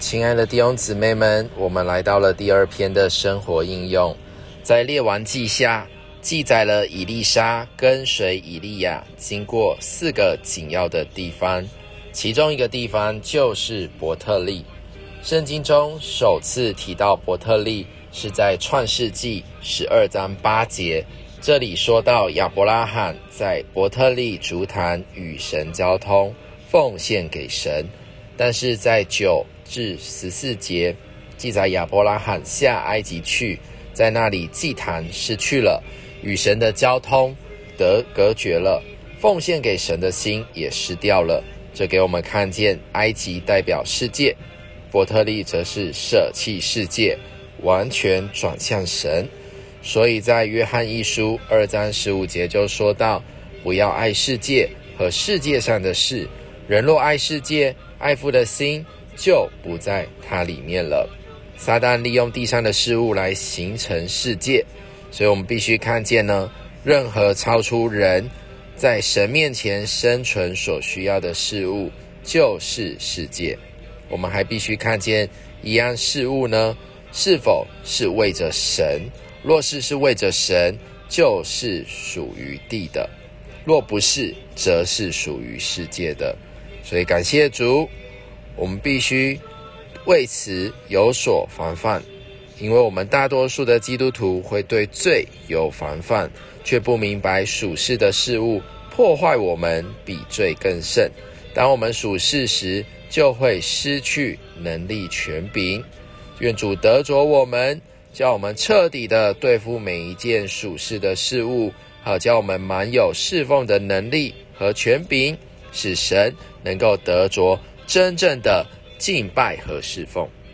亲爱的弟兄姊妹们，我们来到了第二篇的生活应用，在列王记下记载了以利沙跟随以利亚经过四个紧要的地方，其中一个地方就是伯特利。圣经中首次提到伯特利是在创世纪十二章八节，这里说到亚伯拉罕在伯特利竹坛与神交通，奉献给神。但是在九至十四节记载亚伯拉罕下埃及去，在那里祭坛失去了，与神的交通得隔绝了，奉献给神的心也失掉了。这给我们看见埃及代表世界。伯特利则是舍弃世界，完全转向神。所以在约翰一书二章十五节就说到：不要爱世界和世界上的事。人若爱世界，爱父的心就不在它里面了。撒旦利用地上的事物来形成世界，所以我们必须看见呢，任何超出人在神面前生存所需要的事物，就是世界。我们还必须看见一样事物呢，是否是为着神？若是是为着神，就是属于地的；若不是，则是属于世界的。所以感谢主，我们必须为此有所防范，因为我们大多数的基督徒会对罪有防范，却不明白属世的事物破坏我们比罪更甚。当我们属世时，就会失去能力权柄。愿主得着我们，叫我们彻底的对付每一件属世的事物，好叫我们满有侍奉的能力和权柄，使神能够得着真正的敬拜和侍奉。